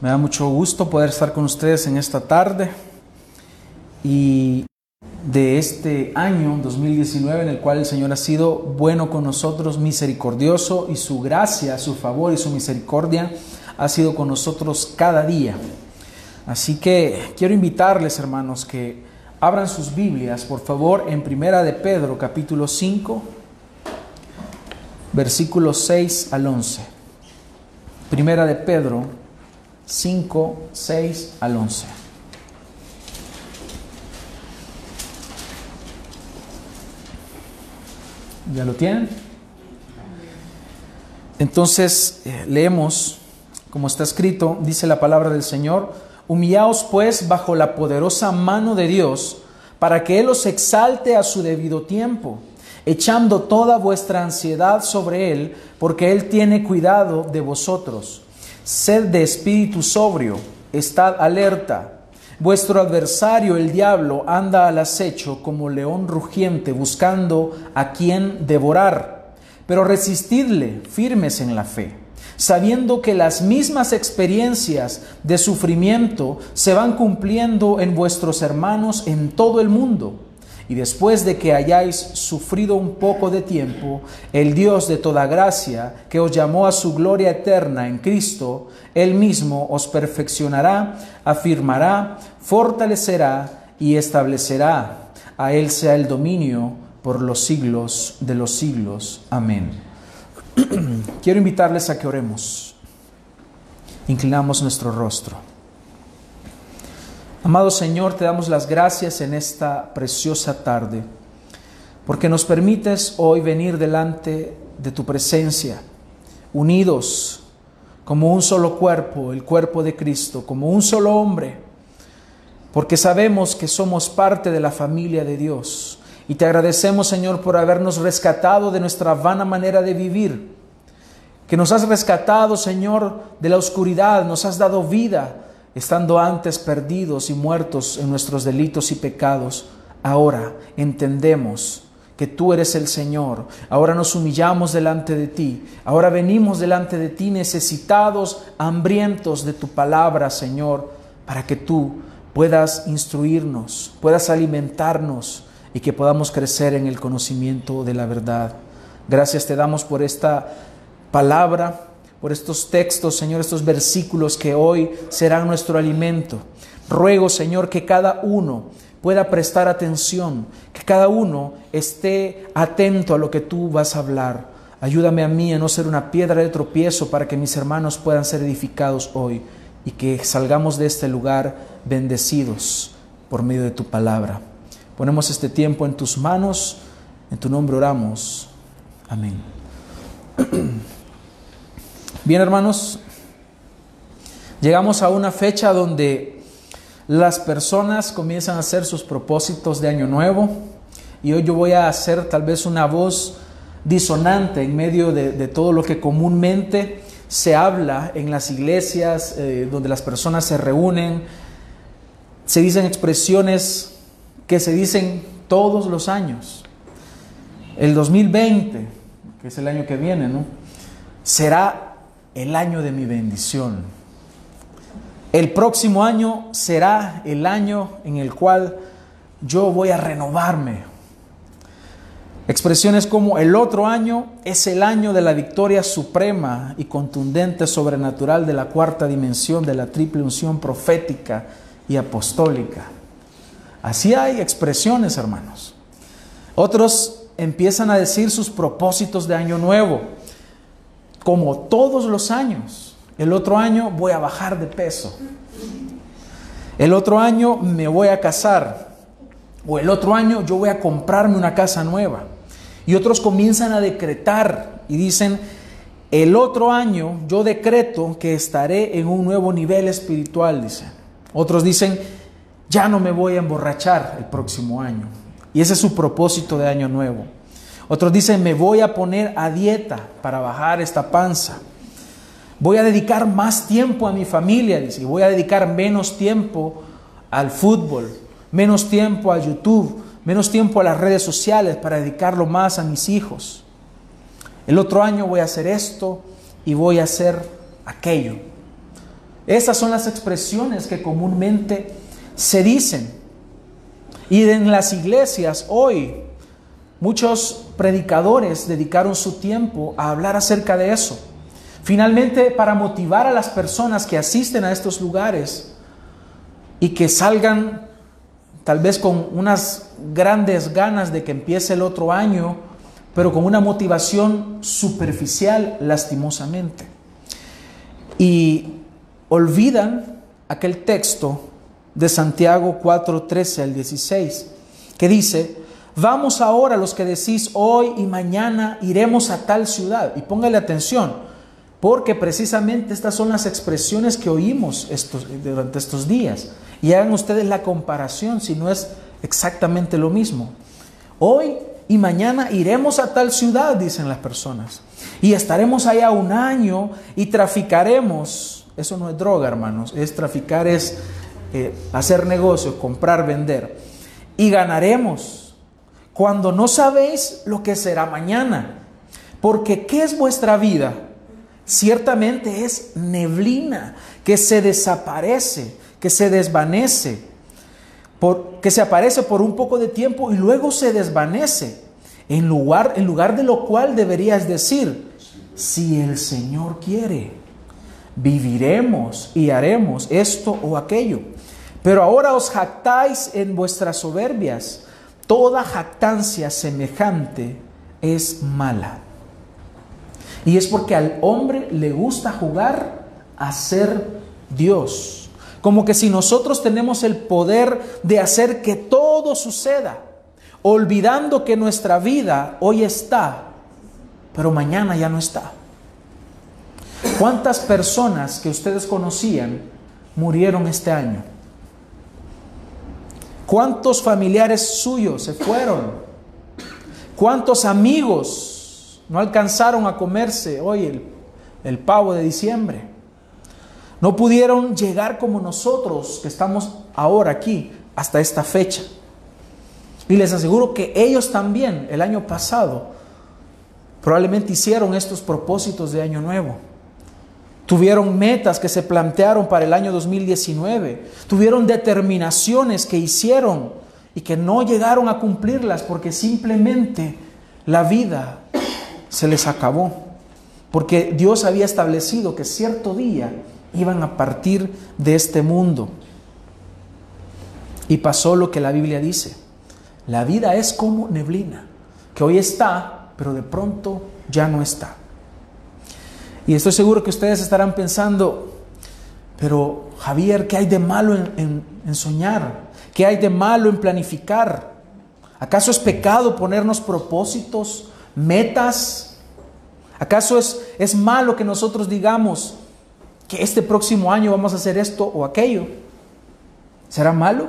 Me da mucho gusto poder estar con ustedes en esta tarde y de este año 2019 en el cual el Señor ha sido bueno con nosotros, misericordioso y su gracia, su favor y su misericordia ha sido con nosotros cada día. Así que quiero invitarles, hermanos, que abran sus Biblias, por favor, en Primera de Pedro, capítulo 5, versículos 6 al 11. Primera de Pedro 5, 6 al 11. ¿Ya lo tienen? Entonces eh, leemos, como está escrito, dice la palabra del Señor, humillaos pues bajo la poderosa mano de Dios, para que Él os exalte a su debido tiempo, echando toda vuestra ansiedad sobre Él, porque Él tiene cuidado de vosotros. Sed de espíritu sobrio, estad alerta. Vuestro adversario, el diablo, anda al acecho como león rugiente buscando a quien devorar. Pero resistidle firmes en la fe, sabiendo que las mismas experiencias de sufrimiento se van cumpliendo en vuestros hermanos en todo el mundo y después de que hayáis sufrido un poco de tiempo, el Dios de toda gracia, que os llamó a su gloria eterna en Cristo, Él mismo os perfeccionará, afirmará, fortalecerá y establecerá. A Él sea el dominio por los siglos de los siglos. Amén. Quiero invitarles a que oremos. Inclinamos nuestro rostro. Amado Señor, te damos las gracias en esta preciosa tarde, porque nos permites hoy venir delante de tu presencia, unidos como un solo cuerpo, el cuerpo de Cristo, como un solo hombre, porque sabemos que somos parte de la familia de Dios. Y te agradecemos, Señor, por habernos rescatado de nuestra vana manera de vivir, que nos has rescatado, Señor, de la oscuridad, nos has dado vida estando antes perdidos y muertos en nuestros delitos y pecados, ahora entendemos que tú eres el Señor. Ahora nos humillamos delante de ti. Ahora venimos delante de ti necesitados, hambrientos de tu palabra, Señor, para que tú puedas instruirnos, puedas alimentarnos y que podamos crecer en el conocimiento de la verdad. Gracias te damos por esta palabra por estos textos, Señor, estos versículos que hoy serán nuestro alimento. Ruego, Señor, que cada uno pueda prestar atención, que cada uno esté atento a lo que tú vas a hablar. Ayúdame a mí a no ser una piedra de tropiezo para que mis hermanos puedan ser edificados hoy y que salgamos de este lugar bendecidos por medio de tu palabra. Ponemos este tiempo en tus manos, en tu nombre oramos. Amén. Bien, hermanos, llegamos a una fecha donde las personas comienzan a hacer sus propósitos de año nuevo y hoy yo voy a hacer tal vez una voz disonante en medio de, todo lo que comúnmente se habla en las iglesias, eh, donde las personas se reúnen, se dicen expresiones que se dicen todos los años. El 2020, que es el año que viene, ¿no? Será el año de mi bendición. El próximo año será el año en el cual yo voy a renovarme. Expresiones como el otro año es el año de la victoria suprema y contundente sobrenatural de la cuarta dimensión de la triple unción profética y apostólica. Así hay expresiones, hermanos. Otros empiezan a decir sus propósitos de año nuevo como todos los años. El otro año voy a bajar de peso. El otro año me voy a casar. O el otro año yo voy a comprarme una casa nueva. Y otros comienzan a decretar y dicen, el otro año yo decreto que estaré en un nuevo nivel espiritual, dicen. Otros dicen, ya no me voy a emborrachar el próximo año. Y ese es su propósito de año nuevo. Otros dicen, me voy a poner a dieta para bajar esta panza. Voy a dedicar más tiempo a mi familia, y voy a dedicar menos tiempo al fútbol, menos tiempo a YouTube, menos tiempo a las redes sociales para dedicarlo más a mis hijos. El otro año voy a hacer esto y voy a hacer aquello. Esas son las expresiones que comúnmente se dicen. Y en las iglesias hoy muchos predicadores dedicaron su tiempo a hablar acerca de eso. Finalmente, para motivar a las personas que asisten a estos lugares y que salgan tal vez con unas grandes ganas de que empiece el otro año, pero con una motivación superficial lastimosamente. Y olvidan aquel texto de Santiago 4, 13 al 16, que dice, vamos ahora los que decís hoy y mañana iremos a tal ciudad. Y póngale atención, porque precisamente estas son las expresiones que oímos estos, durante estos días. Y hagan ustedes la comparación si no es exactamente lo mismo. Hoy y mañana iremos a tal ciudad, dicen las personas. Y estaremos allá un año y traficaremos. Eso no es droga, hermanos. Es traficar, es eh, hacer negocios, comprar, vender. Y ganaremos cuando no sabéis lo que será mañana. Porque ¿qué es vuestra vida? Ciertamente es neblina que se desaparece, que se desvanece, que se aparece por un poco de tiempo y luego se desvanece. En lugar, en lugar de lo cual deberías decir, si el Señor quiere, viviremos y haremos esto o aquello. Pero ahora os jactáis en vuestras soberbias. Toda jactancia semejante es mala. Y es porque al hombre le gusta jugar a ser Dios. Como que si nosotros tenemos el poder de hacer que todo suceda, olvidando que nuestra vida hoy está, pero mañana ya no está. ¿Cuántas personas que ustedes conocían murieron este año? ¿Cuántos familiares suyos se fueron? ¿Cuántos amigos no alcanzaron a comerse hoy el, el pavo de diciembre? No pudieron llegar como nosotros que estamos ahora aquí hasta esta fecha. Y les aseguro que ellos también el año pasado probablemente hicieron estos propósitos de año nuevo. Tuvieron metas que se plantearon para el año 2019. Tuvieron determinaciones que hicieron y que no llegaron a cumplirlas porque simplemente la vida se les acabó. Porque Dios había establecido que cierto día iban a partir de este mundo. Y pasó lo que la Biblia dice. La vida es como neblina, que hoy está, pero de pronto ya no está. Y estoy seguro que ustedes estarán pensando, pero Javier, ¿qué hay de malo en, soñar? ¿Qué hay de malo en planificar? ¿Acaso es pecado ponernos propósitos, metas? ¿Acaso es, es malo que nosotros digamos que este próximo año vamos a hacer esto o aquello? ¿Será malo?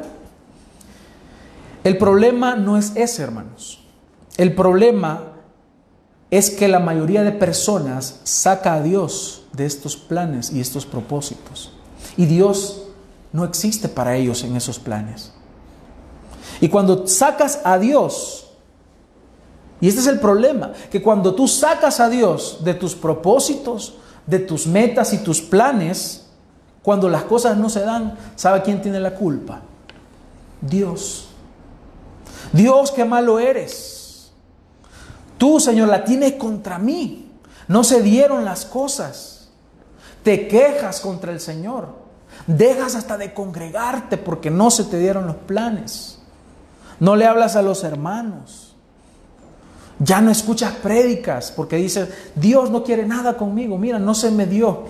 El problema no es ese, hermanos. El problema es que la mayoría de personas saca a Dios de estos planes y estos propósitos. Y Dios no existe para ellos en esos planes. Y cuando sacas a Dios, y este es el problema, que cuando tú sacas a Dios de tus propósitos, de tus metas y tus planes, cuando las cosas no se dan, ¿sabe quién tiene la culpa? Dios. Dios, qué malo eres. Tú, Señor, la tienes contra mí. No se dieron las cosas. Te quejas contra el Señor. Dejas hasta de congregarte porque no se te dieron los planes. No le hablas a los hermanos. Ya no escuchas prédicas porque dices, Dios no quiere nada conmigo. Mira, no se me dio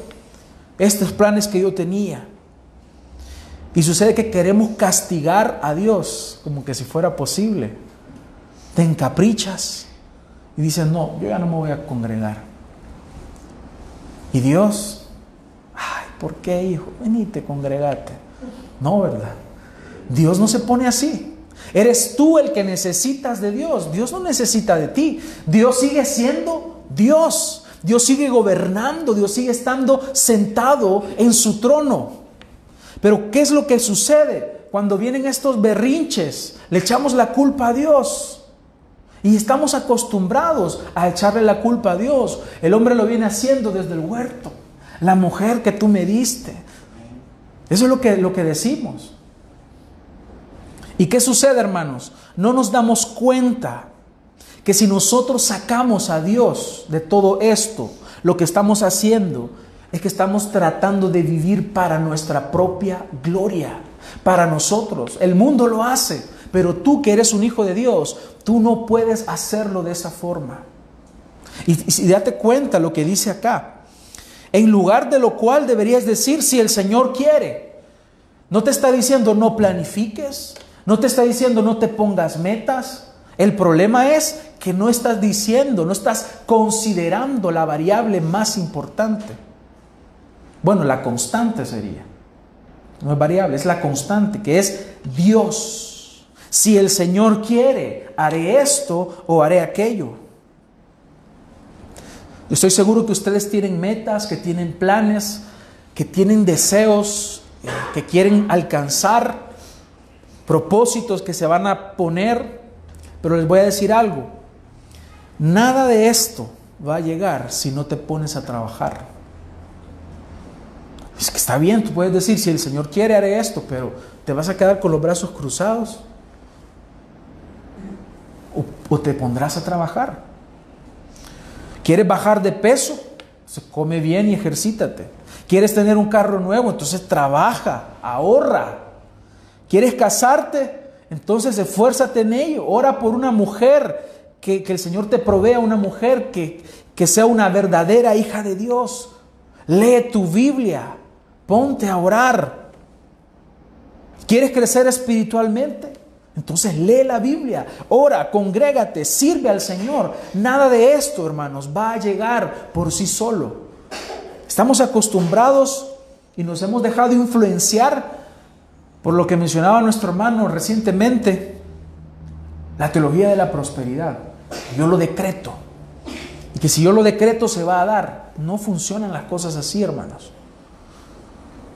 estos planes que yo tenía. Y sucede que queremos castigar a Dios como que si fuera posible. Te encaprichas y dices, no, yo ya no me voy a congregar. Y Dios, ay, ¿por qué, hijo? Venite, congregate. No, ¿verdad? Dios no se pone así. Eres tú el que necesitas de Dios. Dios no necesita de ti. Dios sigue siendo Dios. Dios sigue gobernando. Dios sigue estando sentado en su trono. Pero ¿qué es lo que sucede? Cuando vienen estos berrinches, le echamos la culpa a Dios. Y estamos acostumbrados a echarle la culpa a Dios. El hombre lo viene haciendo desde el huerto. La mujer que tú me diste. Eso es lo que, lo que decimos. ¿Y qué sucede, hermanos? No nos damos cuenta que si nosotros sacamos a Dios de todo esto, lo que estamos haciendo es que estamos tratando de vivir para nuestra propia gloria, para nosotros. El mundo lo hace, pero tú que eres un hijo de Dios, tú no puedes hacerlo de esa forma. Y, y date cuenta lo que dice acá. En lugar de lo cual deberías decir si el Señor quiere. No te está diciendo no planifiques, no te está diciendo no te pongas metas. El problema es que no estás diciendo, no estás considerando la variable más importante. Bueno, la constante sería. No es variable, es la constante, que es Dios. Si el Señor quiere, haré esto o haré aquello. Estoy seguro que ustedes tienen metas, que tienen planes, que tienen deseos, que quieren alcanzar, propósitos que se van a poner, pero les voy a decir algo. Nada de esto va a llegar si no te pones a trabajar. Es que está bien, tú puedes decir, si el Señor quiere, haré esto, pero te vas a quedar con los brazos cruzados. O, te pondrás a trabajar. ¿Quieres bajar de peso? Se come bien y ejercítate. ¿Quieres tener un carro nuevo? Entonces trabaja, ahorra. ¿Quieres casarte? Entonces esfuérzate en ello. Ora por una mujer, que, que el Señor te provea una mujer que, que sea una verdadera hija de Dios. Lee tu Biblia, ponte a orar. ¿Quieres crecer espiritualmente? Entonces lee la Biblia, ora, congrégate, sirve al Señor. Nada de esto, hermanos, va a llegar por sí solo. Estamos acostumbrados y nos hemos dejado influenciar por lo que mencionaba nuestro hermano recientemente, la teología de la prosperidad. Yo lo decreto. Y que si yo lo decreto se va a dar. No funcionan las cosas así, hermanos.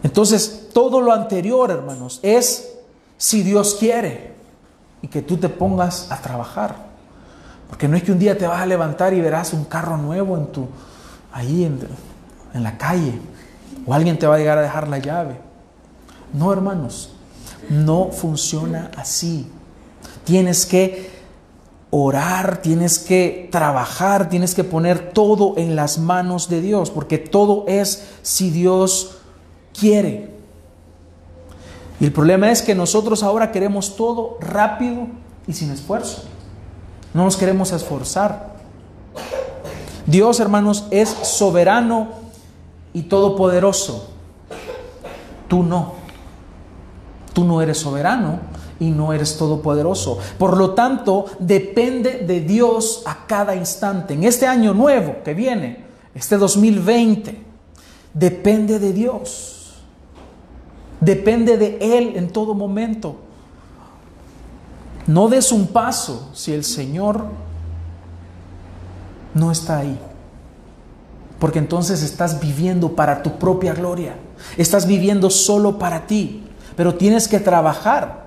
Entonces, todo lo anterior, hermanos, es si Dios quiere y que tú te pongas a trabajar. Porque no es que un día te vas a levantar y verás un carro nuevo en tu, ahí en, en la calle, o alguien te va a llegar a dejar la llave. No, hermanos, no funciona así. Tienes que orar, tienes que trabajar, tienes que poner todo en las manos de Dios, porque todo es si Dios quiere. Y el problema es que nosotros ahora queremos todo rápido y sin esfuerzo. No nos queremos esforzar. Dios, hermanos, es soberano y todopoderoso. Tú no. Tú no eres soberano y no eres todopoderoso. Por lo tanto, depende de Dios a cada instante. En este año nuevo que viene, este 2020, depende de Dios. Depende de Él en todo momento. No des un paso si el Señor no está ahí. Porque entonces estás viviendo para tu propia gloria. Estás viviendo solo para ti. Pero tienes que trabajar.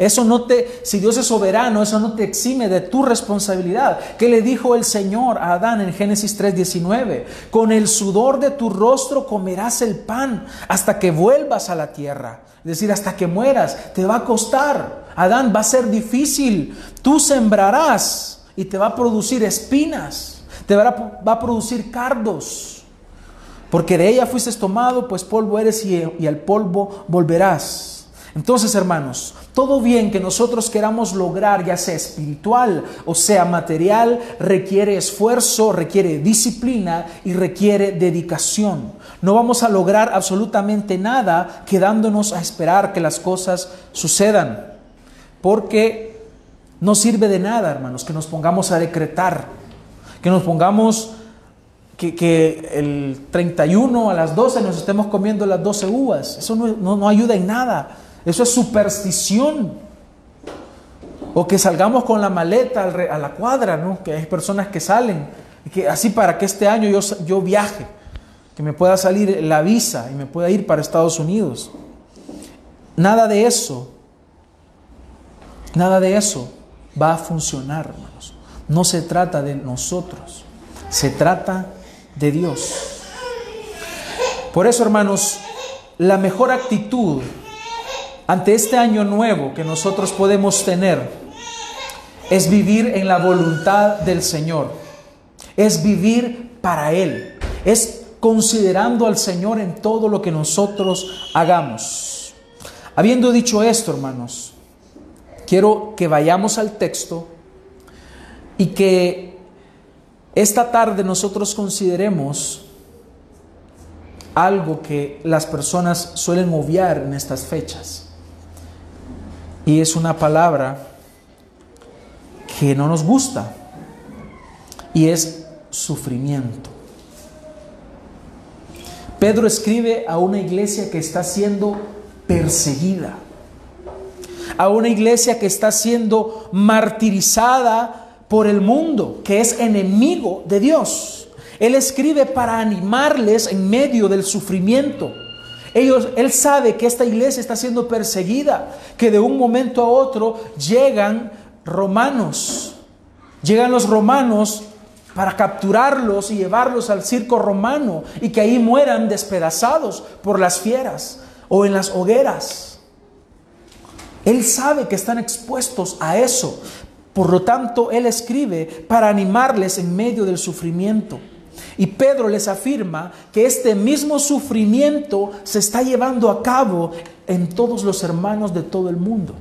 Eso no te, si Dios es soberano, eso no te exime de tu responsabilidad. ¿Qué le dijo el Señor a Adán en Génesis 3:19? Con el sudor de tu rostro comerás el pan hasta que vuelvas a la tierra. Es decir, hasta que mueras, te va a costar. Adán, va a ser difícil. Tú sembrarás y te va a producir espinas. Te va a, producir cardos. Porque de ella fuiste tomado, pues polvo eres y, y al polvo volverás. Entonces, hermanos, todo bien que nosotros queramos lograr, ya sea espiritual o sea material, requiere esfuerzo, requiere disciplina y requiere dedicación. No vamos a lograr absolutamente nada quedándonos a esperar que las cosas sucedan, porque no sirve de nada, hermanos, que nos pongamos a decretar, que nos pongamos que, el 31 a las 12 nos estemos comiendo las 12 uvas. Eso no, no ayuda en nada. Eso es superstición. O que salgamos con la maleta a la cuadra, ¿no? Que hay personas que salen, que así para que este año yo, yo viaje, que me pueda salir la visa y me pueda ir para Estados Unidos. Nada de eso, nada de eso va a funcionar, hermanos. No se trata de nosotros, se trata de Dios. Por eso, hermanos, la mejor actitud ante este año nuevo que nosotros podemos tener es vivir en la voluntad del Señor, es vivir para Él, es considerando al Señor en todo lo que nosotros hagamos. Habiendo dicho esto, hermanos, quiero que vayamos al texto y que esta tarde nosotros consideremos algo que las personas suelen obviar en estas fechas. Y es una palabra que no nos gusta. Y es sufrimiento. Pedro escribe a una iglesia que está siendo perseguida, a una iglesia que está siendo martirizada por el mundo, que es enemigo de Dios. Él escribe para animarles en medio del sufrimiento. Ellos, él sabe que esta iglesia está siendo perseguida, que de un momento a otro llegan romanos, llegan los romanos para capturarlos y llevarlos al circo romano y que ahí mueran despedazados por las fieras o en las hogueras. Él sabe que están expuestos a eso. Por lo tanto, Él escribe para animarles en medio del sufrimiento. Y Pedro les afirma que este mismo sufrimiento se está llevando a cabo en todos los hermanos de todo el mundo.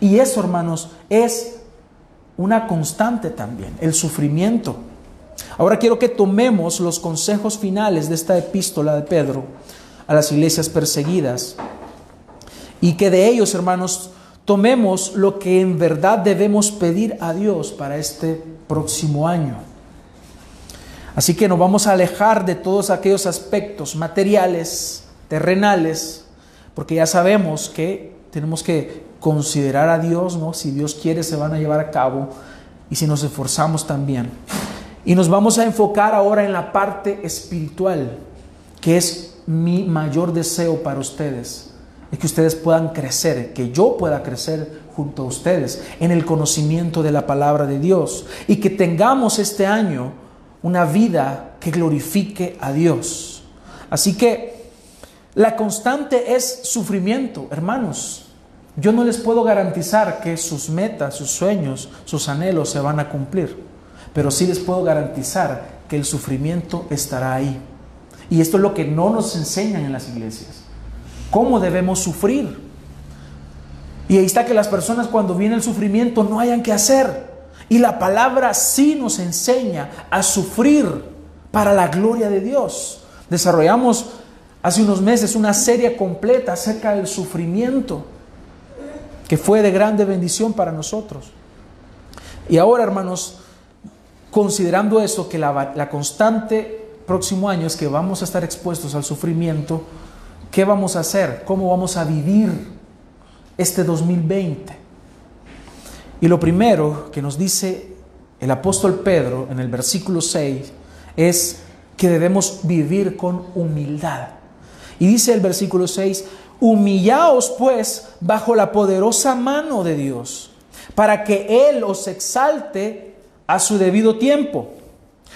Y eso, hermanos, es una constante también, el sufrimiento. Ahora quiero que tomemos los consejos finales de esta epístola de Pedro a las iglesias perseguidas y que de ellos, hermanos, tomemos lo que en verdad debemos pedir a Dios para este próximo año. Así que nos vamos a alejar de todos aquellos aspectos materiales, terrenales, porque ya sabemos que tenemos que considerar a Dios, ¿no? Si Dios quiere se van a llevar a cabo y si nos esforzamos también. Y nos vamos a enfocar ahora en la parte espiritual, que es mi mayor deseo para ustedes, es que ustedes puedan crecer, que yo pueda crecer junto a ustedes en el conocimiento de la palabra de Dios y que tengamos este año una vida que glorifique a Dios. Así que la constante es sufrimiento, hermanos. Yo no les puedo garantizar que sus metas, sus sueños, sus anhelos se van a cumplir, pero sí les puedo garantizar que el sufrimiento estará ahí. Y esto es lo que no nos enseñan en las iglesias. ¿Cómo debemos sufrir? Y ahí está que las personas cuando viene el sufrimiento no hayan que hacer. Y la palabra sí nos enseña a sufrir para la gloria de Dios. Desarrollamos hace unos meses una serie completa acerca del sufrimiento, que fue de grande bendición para nosotros. Y ahora, hermanos, considerando eso, que la, la constante próximo año es que vamos a estar expuestos al sufrimiento, ¿qué vamos a hacer? ¿Cómo vamos a vivir este 2020? Y lo primero que nos dice el apóstol Pedro en el versículo 6 es que debemos vivir con humildad. Y dice el versículo 6, humillaos pues bajo la poderosa mano de Dios, para que Él os exalte a su debido tiempo.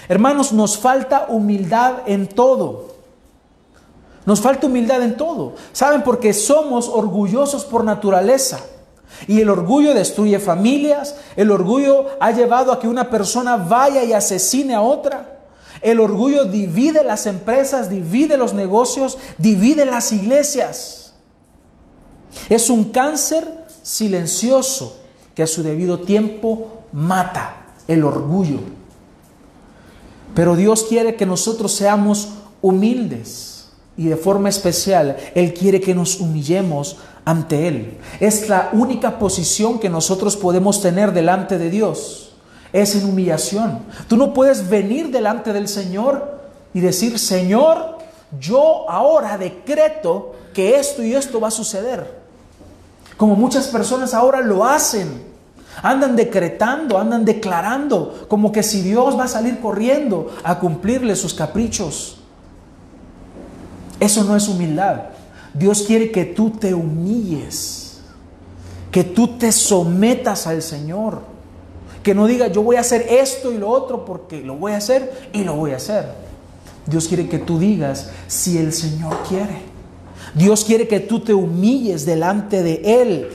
Hermanos, nos falta humildad en todo. Nos falta humildad en todo. ¿Saben? Porque somos orgullosos por naturaleza. Y el orgullo destruye familias, el orgullo ha llevado a que una persona vaya y asesine a otra. El orgullo divide las empresas, divide los negocios, divide las iglesias. Es un cáncer silencioso que a su debido tiempo mata el orgullo. Pero Dios quiere que nosotros seamos humildes y de forma especial Él quiere que nos humillemos ante Él. Es la única posición que nosotros podemos tener delante de Dios. Es en humillación. Tú no puedes venir delante del Señor y decir, Señor, yo ahora decreto que esto y esto va a suceder. Como muchas personas ahora lo hacen. Andan decretando, andan declarando, como que si Dios va a salir corriendo a cumplirle sus caprichos. Eso no es humildad. Dios quiere que tú te humilles, que tú te sometas al Señor, que no digas yo voy a hacer esto y lo otro porque lo voy a hacer y lo voy a hacer. Dios quiere que tú digas si el Señor quiere. Dios quiere que tú te humilles delante de Él,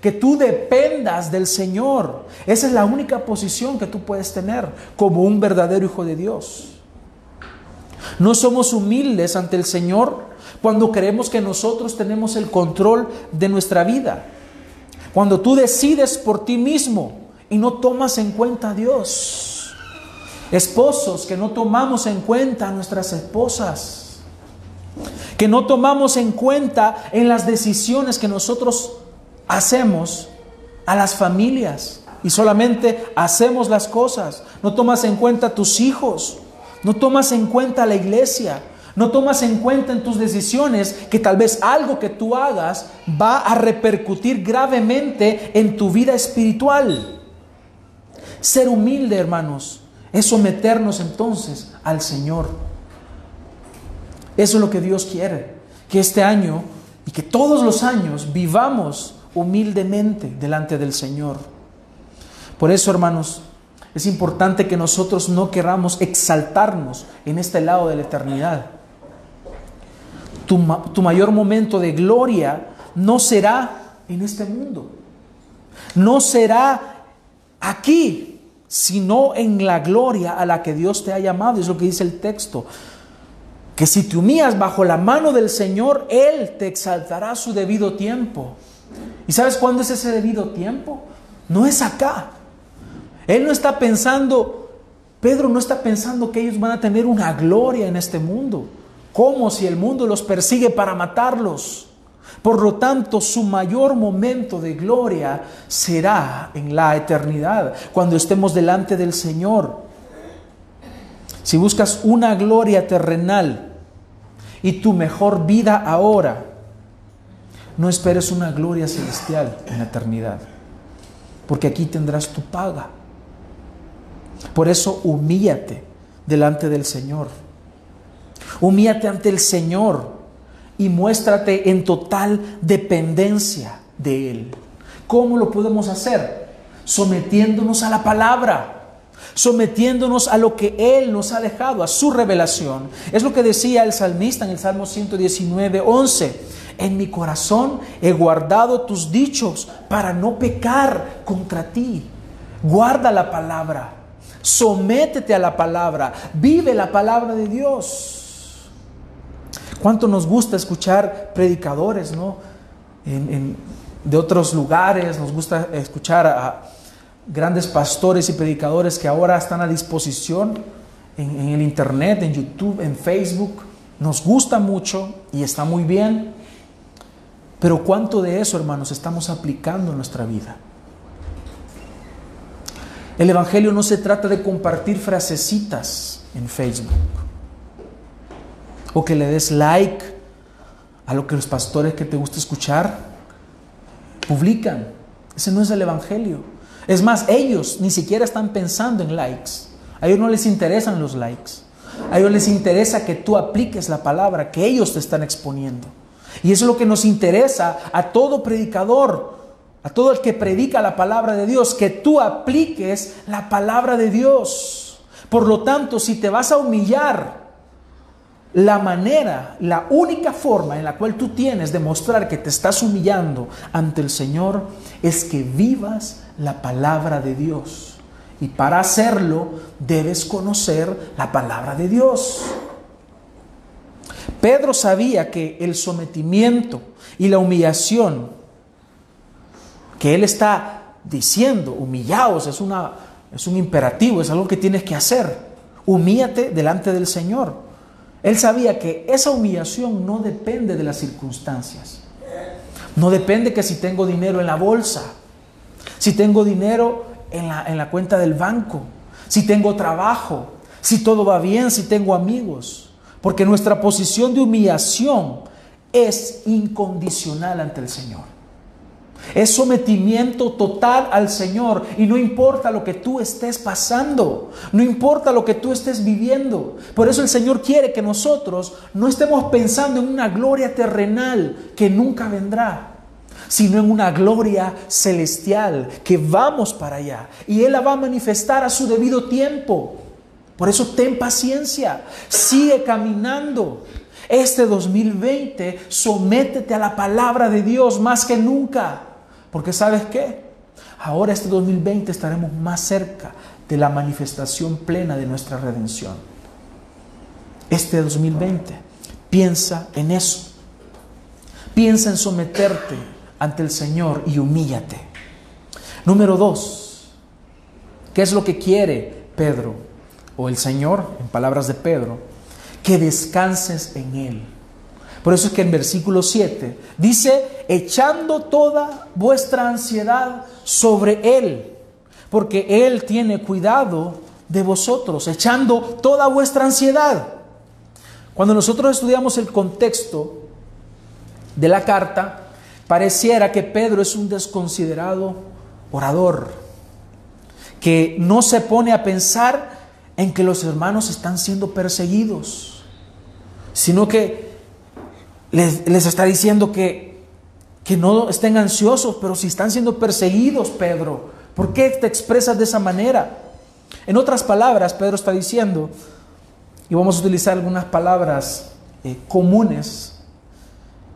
que tú dependas del Señor. Esa es la única posición que tú puedes tener como un verdadero hijo de Dios. No somos humildes ante el Señor cuando creemos que nosotros tenemos el control de nuestra vida. Cuando tú decides por ti mismo y no tomas en cuenta a Dios. Esposos que no tomamos en cuenta a nuestras esposas que no tomamos en cuenta en las decisiones que nosotros hacemos a las familias y solamente hacemos las cosas. No tomas en cuenta a tus hijos, no tomas en cuenta a la iglesia, no tomas en cuenta en tus decisiones que tal vez algo que tú hagas va a repercutir gravemente en tu vida espiritual. Ser humilde, hermanos, es someternos entonces al Señor. Eso es lo que Dios quiere, que este año y que todos los años vivamos humildemente delante del Señor. Por eso, hermanos, es importante que nosotros no queramos exaltarnos en este lado de la eternidad. Tu, mayor momento de gloria no será en este mundo, no será aquí, sino en la gloria a la que Dios te ha llamado, es lo que dice el texto que si te humillas bajo la mano del Señor, Él te exaltará a su debido tiempo. ¿Y sabes cuándo es ese debido tiempo? No es acá. Él no está pensando, Pedro no está pensando que ellos van a tener una gloria en este mundo, como si el mundo los persigue para matarlos. Por lo tanto, su mayor momento de gloria será en la eternidad, cuando estemos delante del Señor. Si buscas una gloria terrenal y tu mejor vida ahora, no esperes una gloria celestial en la eternidad, porque aquí tendrás tu paga. Por eso humíllate delante del Señor. Humíllate ante el Señor y muéstrate en total dependencia de Él. ¿Cómo lo podemos hacer? Sometiéndonos a la palabra sometiéndonos a lo que Él nos ha dejado, a su revelación. Es lo que decía el salmista en el Salmo 119, 11. En mi corazón he guardado tus dichos para no pecar contra ti. Guarda la palabra, sométete a la palabra, vive la palabra de Dios. ¿Cuánto nos gusta escuchar predicadores, no? de otros lugares, nos gusta escuchar a, grandes pastores y predicadores que ahora están a disposición en, el Internet, en YouTube, en Facebook. Nos gusta mucho y está muy bien. Pero ¿cuánto de eso, hermanos, estamos aplicando en nuestra vida? El Evangelio no se trata de compartir frasecitas en Facebook o que le des like a lo que los pastores que te gusta escuchar publican. Ese no es el Evangelio. Es más, ellos ni siquiera están pensando en likes. A ellos no les interesan los likes. A ellos les interesa que tú apliques la palabra que ellos te están exponiendo. Y eso es lo que nos interesa a todo predicador, a todo el que predica la palabra de Dios, que tú apliques la palabra de Dios. Por lo tanto, si te vas a humillar, la manera, la única forma en la cual tú tienes de mostrar que te estás humillando ante el Señor es que vivas la palabra de Dios. Y para hacerlo debes conocer la palabra de Dios. Pedro sabía que el sometimiento y la humillación que él está diciendo, humillaos, es, una, es un imperativo, es algo que tienes que hacer. Humíllate delante del Señor. Él sabía que esa humillación no depende de las circunstancias. No depende que si tengo dinero en la bolsa, si tengo dinero en la, en la cuenta del banco, si tengo trabajo, si todo va bien, si tengo amigos. Porque nuestra posición de humillación es incondicional ante el Señor. Es sometimiento total al Señor y no importa lo que tú estés pasando, no importa lo que tú estés viviendo. Por eso el Señor quiere que nosotros no estemos pensando en una gloria terrenal que nunca vendrá sino en una gloria celestial que vamos para allá y Él la va a manifestar a su debido tiempo. Por eso ten paciencia, sigue caminando. Este 2020, sométete a la palabra de Dios más que nunca. Porque sabes qué? Ahora este 2020 estaremos más cerca de la manifestación plena de nuestra redención. Este 2020, piensa en eso. Piensa en someterte ante el Señor y humíllate. Número dos, ¿qué es lo que quiere Pedro o el Señor, en palabras de Pedro? Que descanses en Él. Por eso es que en versículo 7 dice, echando toda vuestra ansiedad sobre Él, porque Él tiene cuidado de vosotros, echando toda vuestra ansiedad. Cuando nosotros estudiamos el contexto de la carta, pareciera que Pedro es un desconsiderado orador, que no se pone a pensar en que los hermanos están siendo perseguidos, sino que les, está diciendo que, que no estén ansiosos, pero si están siendo perseguidos, Pedro, ¿por qué te expresas de esa manera? En otras palabras, Pedro está diciendo, y vamos a utilizar algunas palabras eh, comunes,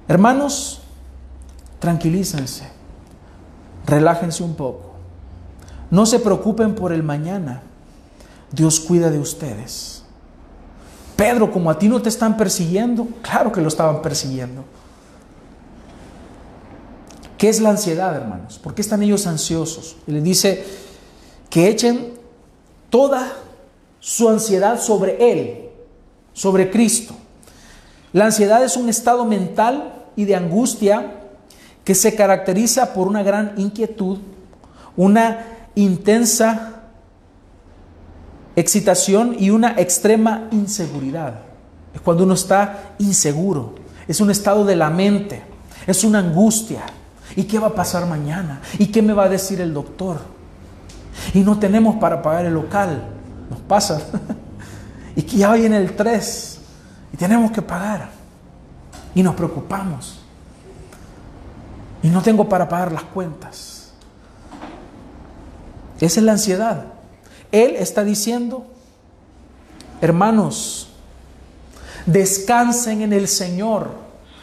hermanos, tranquilícense, relájense un poco, no se preocupen por el mañana, Dios cuida de ustedes. Pedro, como a ti no te están persiguiendo, claro que lo estaban persiguiendo. ¿Qué es la ansiedad, hermanos? ¿Por qué están ellos ansiosos? Y le dice que echen toda su ansiedad sobre Él, sobre Cristo. La ansiedad es un estado mental y de angustia que se caracteriza por una gran inquietud, una intensa excitación y una extrema inseguridad. Es cuando uno está inseguro. Es un estado de la mente. Es una angustia. ¿Y qué va a pasar mañana? ¿Y qué me va a decir el doctor? Y no tenemos para pagar el local. Nos pasa. y que ya viene el 3. Y tenemos que pagar. Y nos preocupamos. Y no tengo para pagar las cuentas. Esa es la ansiedad. Él está diciendo, hermanos, descansen en el Señor.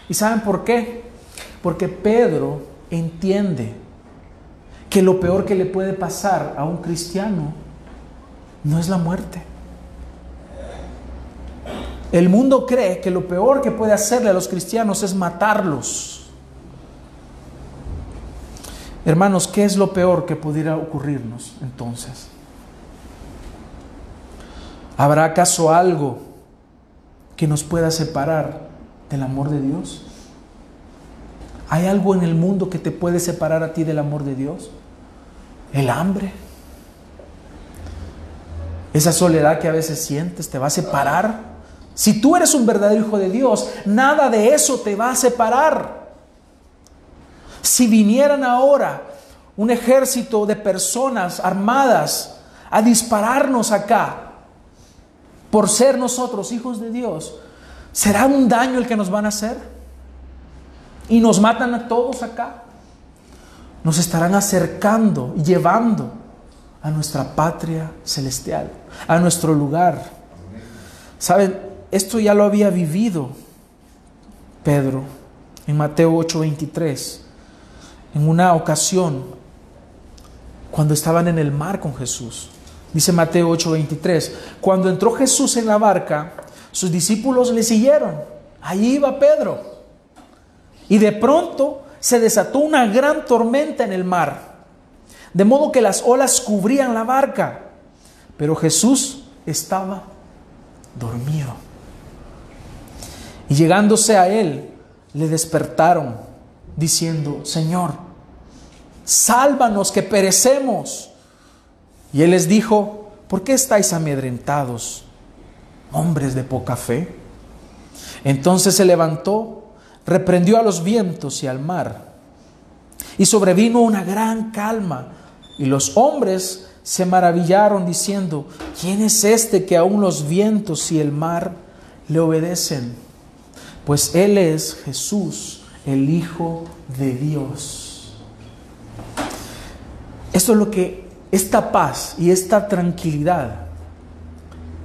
¿Y saben por qué? Porque Pedro entiende que lo peor que le puede pasar a un cristiano no es la muerte. El mundo cree que lo peor que puede hacerle a los cristianos es matarlos. Hermanos, ¿qué es lo peor que pudiera ocurrirnos entonces? ¿Habrá acaso algo que nos pueda separar del amor de Dios? ¿Hay algo en el mundo que te puede separar a ti del amor de Dios? ¿El hambre? ¿Esa soledad que a veces sientes te va a separar? Si tú eres un verdadero hijo de Dios, nada de eso te va a separar. Si vinieran ahora un ejército de personas armadas a dispararnos acá, por ser nosotros hijos de Dios, ¿será un daño el que nos van a hacer? Y nos matan a todos acá. Nos estarán acercando y llevando a nuestra patria celestial, a nuestro lugar. Saben, esto ya lo había vivido Pedro en Mateo 8:23, en una ocasión, cuando estaban en el mar con Jesús. Dice Mateo 8:23, cuando entró Jesús en la barca, sus discípulos le siguieron. Ahí iba Pedro. Y de pronto se desató una gran tormenta en el mar, de modo que las olas cubrían la barca. Pero Jesús estaba dormido. Y llegándose a él, le despertaron, diciendo, Señor, sálvanos que perecemos. Y él les dijo, ¿por qué estáis amedrentados, hombres de poca fe? Entonces se levantó, reprendió a los vientos y al mar, y sobrevino una gran calma, y los hombres se maravillaron diciendo, ¿quién es este que aún los vientos y el mar le obedecen? Pues Él es Jesús, el Hijo de Dios. Esto es lo que esta paz y esta tranquilidad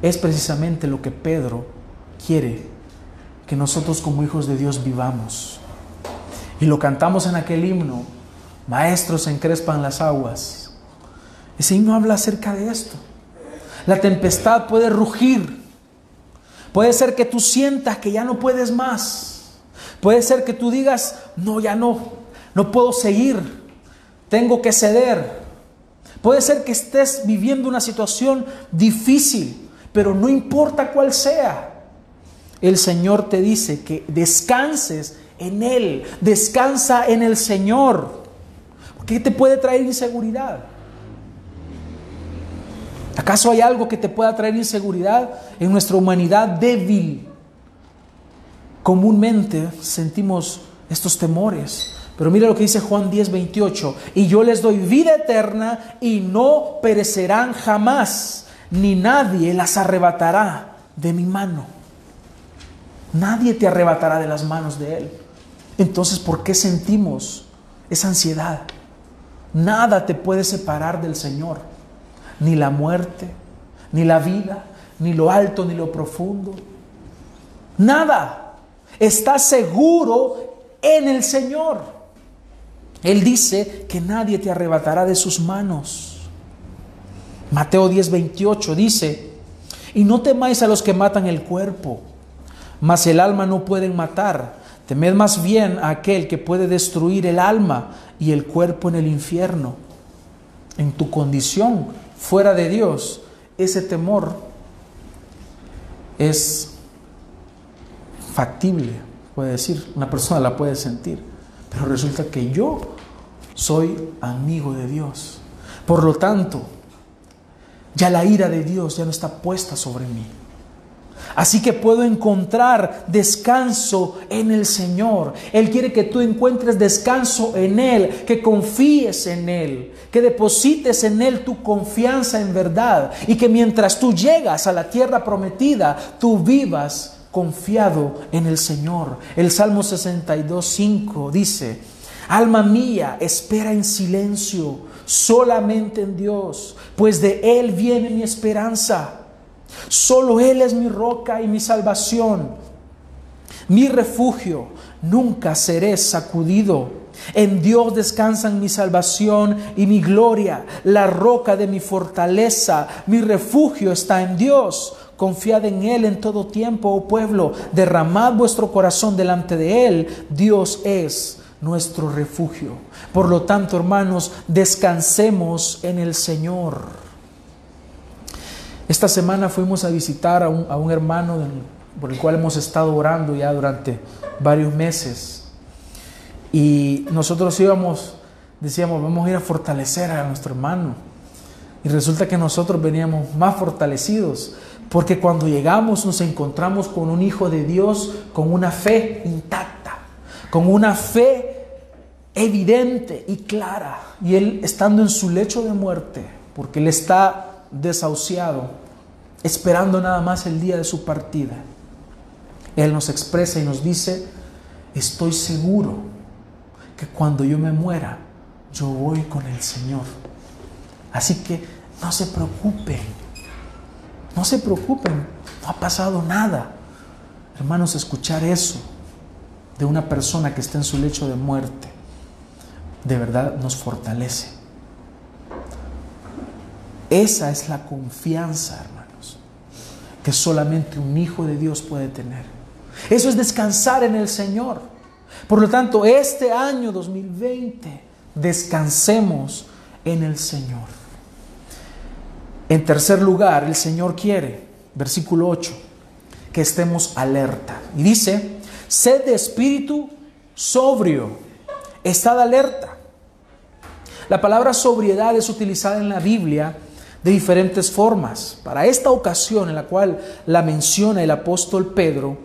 es precisamente lo que Pedro quiere que nosotros como hijos de Dios vivamos. Y lo cantamos en aquel himno, Maestros encrespan las aguas. Ese himno habla acerca de esto. La tempestad puede rugir. Puede ser que tú sientas que ya no puedes más. Puede ser que tú digas, no, ya no, no puedo seguir. Tengo que ceder. Puede ser que estés viviendo una situación difícil, pero no importa cuál sea. El Señor te dice que descanses en Él, descansa en el Señor. ¿Qué te puede traer inseguridad? ¿Acaso hay algo que te pueda traer inseguridad en nuestra humanidad débil? Comúnmente sentimos estos temores. Pero mira lo que dice Juan 10, 28. Y yo les doy vida eterna y no perecerán jamás, ni nadie las arrebatará de mi mano. Nadie te arrebatará de las manos de Él. Entonces, ¿por qué sentimos esa ansiedad? Nada te puede separar del Señor. Ni la muerte, ni la vida, ni lo alto, ni lo profundo. Nada. Estás seguro en el Señor. Él dice que nadie te arrebatará de sus manos. Mateo 10, 28 dice, y no temáis a los que matan el cuerpo, mas el alma no pueden matar. Temed más bien a aquel que puede destruir el alma y el cuerpo en el infierno. En tu condición fuera de Dios, ese temor es factible, puede decir, una persona la puede sentir. Pero resulta que yo soy amigo de Dios. Por lo tanto, ya la ira de Dios ya no está puesta sobre mí. Así que puedo encontrar descanso en el Señor. Él quiere que tú encuentres descanso en Él, que confíes en Él, que deposites en Él tu confianza en verdad y que mientras tú llegas a la tierra prometida, tú vivas confiado en el Señor. El Salmo 62, 5 dice, Alma mía, espera en silencio, solamente en Dios, pues de Él viene mi esperanza. Solo Él es mi roca y mi salvación, mi refugio. Nunca seré sacudido. En Dios descansan mi salvación y mi gloria, la roca de mi fortaleza. Mi refugio está en Dios. Confiad en Él en todo tiempo, oh pueblo. Derramad vuestro corazón delante de Él. Dios es nuestro refugio. Por lo tanto, hermanos, descansemos en el Señor. Esta semana fuimos a visitar a un, hermano por el cual hemos estado orando ya durante varios meses. Y nosotros íbamos, decíamos, vamos a ir a fortalecer a nuestro hermano. Y resulta que nosotros veníamos más fortalecidos, porque cuando llegamos nos encontramos con un hijo de Dios con una fe intacta, con una fe evidente y clara. Y él estando en su lecho de muerte, porque él está desahuciado, esperando nada más el día de su partida, él nos expresa y nos dice, estoy seguro que cuando yo me muera, yo voy con el Señor. Así que no se preocupen, no se preocupen, no ha pasado nada. Hermanos, escuchar eso de una persona que está en su lecho de muerte de verdad nos fortalece. Esa es la confianza, hermanos, que solamente un hijo de Dios puede tener. Eso es descansar en el Señor. Por lo tanto, este año 2020, descansemos en el Señor. En tercer lugar, el Señor quiere, versículo 8, que estemos alerta. Y dice, sed de espíritu sobrio Estad alerta. La palabra sobriedad es utilizada en la Biblia de diferentes formas. Para esta ocasión en la cual la menciona el apóstol Pedro,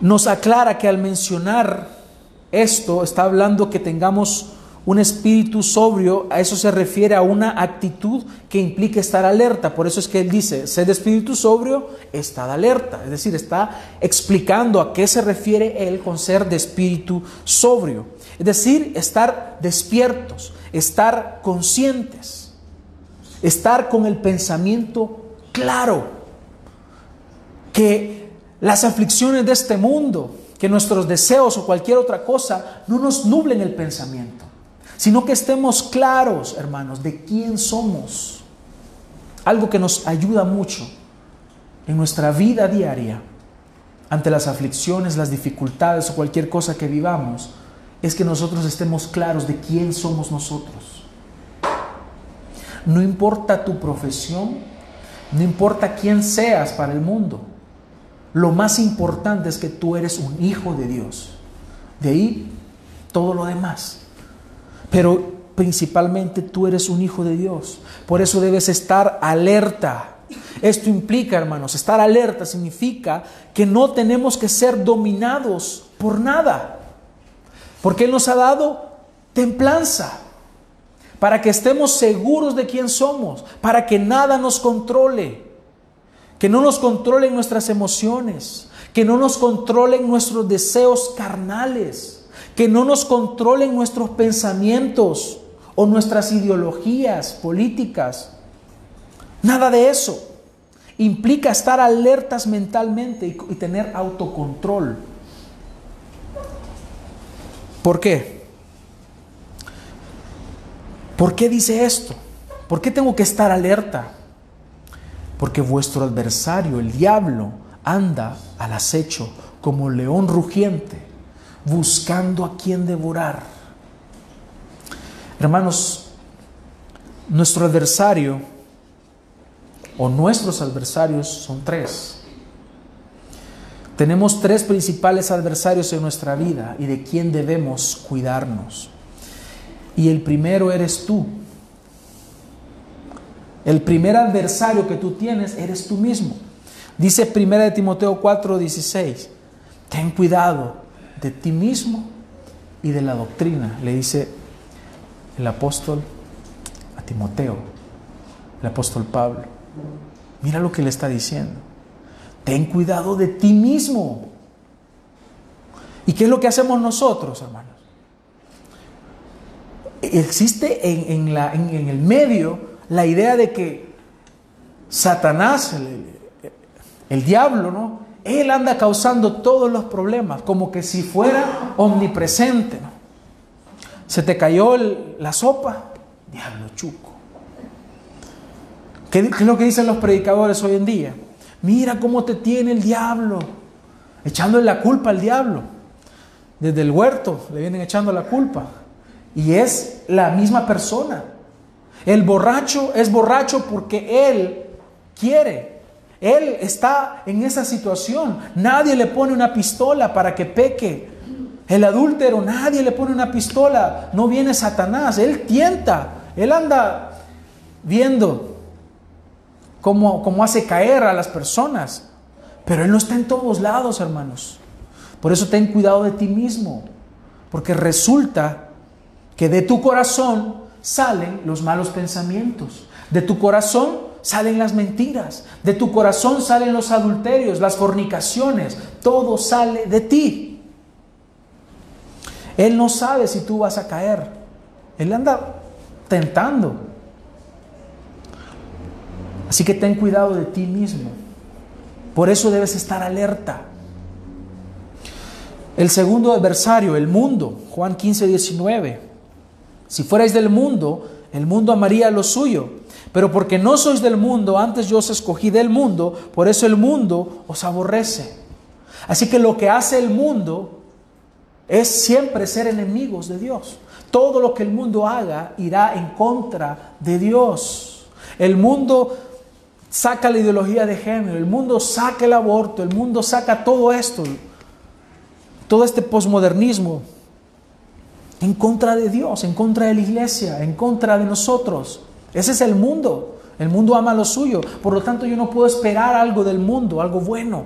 nos aclara que al mencionar esto está hablando que tengamos un espíritu sobrio, a eso se refiere a una actitud que implica estar alerta. Por eso es que él dice, sed de espíritu sobrio, estad alerta. Es decir, está explicando a qué se refiere él con ser de espíritu sobrio. Es decir, estar despiertos, estar conscientes, estar con el pensamiento claro, que las aflicciones de este mundo, que nuestros deseos o cualquier otra cosa no nos nublen el pensamiento, sino que estemos claros, hermanos, de quién somos. Algo que nos ayuda mucho en nuestra vida diaria, ante las aflicciones, las dificultades o cualquier cosa que vivamos, es que nosotros estemos claros de quién somos nosotros. No importa tu profesión, no importa quién seas para el mundo. Lo más importante es que tú eres un hijo de Dios. De ahí todo lo demás. Pero principalmente tú eres un hijo de Dios. Por eso debes estar alerta. Esto implica, hermanos, estar alerta significa que no tenemos que ser dominados por nada. Porque Él nos ha dado templanza para que estemos seguros de quién somos, para que nada nos controle que no nos controlen nuestras emociones, que no nos controlen nuestros deseos carnales, que no nos controlen nuestros pensamientos o nuestras ideologías políticas. Nada de eso. Implica estar alertas mentalmente y, tener autocontrol. ¿Por qué? ¿Por qué dice esto? ¿Por qué tengo que estar alerta? porque vuestro adversario, el diablo, anda al acecho como león rugiente, buscando a quien devorar. Hermanos, nuestro adversario o nuestros adversarios son tres. Tenemos tres principales adversarios en nuestra vida y de quién debemos cuidarnos. Y el primero eres tú. El primer adversario que tú tienes eres tú mismo. Dice 1 de Timoteo 4, 16, ten cuidado de ti mismo y de la doctrina, le dice el apóstol a Timoteo, el apóstol Pablo. Mira lo que le está diciendo. Ten cuidado de ti mismo. ¿Y qué es lo que hacemos nosotros, hermanos? Existe en, en el medio la idea de que Satanás, el, diablo, ¿no? Él anda causando todos los problemas, como que si fuera omnipresente. Se te cayó la sopa, diablo chuco. ¿Qué, es lo que dicen los predicadores hoy en día? Mira cómo te tiene el diablo, echándole la culpa al diablo. Desde el huerto le vienen echando la culpa. Y es la misma persona. El borracho es borracho porque él quiere. Él está en esa situación. Nadie le pone una pistola para que peque. El adúltero, nadie le pone una pistola. No viene Satanás. Él tienta. Él anda viendo cómo, cómo hace caer a las personas. Pero Él no está en todos lados, hermanos. Por eso ten cuidado de ti mismo. Porque resulta que de tu corazón salen los malos pensamientos. De tu corazón salen las mentiras. De tu corazón salen los adulterios, las fornicaciones. Todo sale de ti. Él no sabe si tú vas a caer. Él anda tentando. Así que ten cuidado de ti mismo. Por eso debes estar alerta. El segundo adversario, el mundo, Juan 15, 19. Si fuerais del mundo, el mundo amaría lo suyo. Pero porque no sois del mundo, antes yo os escogí del mundo, por eso el mundo os aborrece. Así que lo que hace el mundo es siempre ser enemigos de Dios. Todo lo que el mundo haga irá en contra de Dios. El mundo saca la ideología de género, el mundo saca el aborto, el mundo saca todo esto, todo este posmodernismo en contra de Dios, en contra de la iglesia, en contra de nosotros. Ese es el mundo. El mundo ama lo suyo. Por lo tanto, yo no puedo esperar algo del mundo, algo bueno.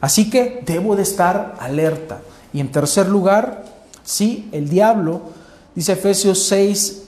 Así que debo de estar alerta. Y en tercer lugar, sí, el diablo, dice Efesios 6,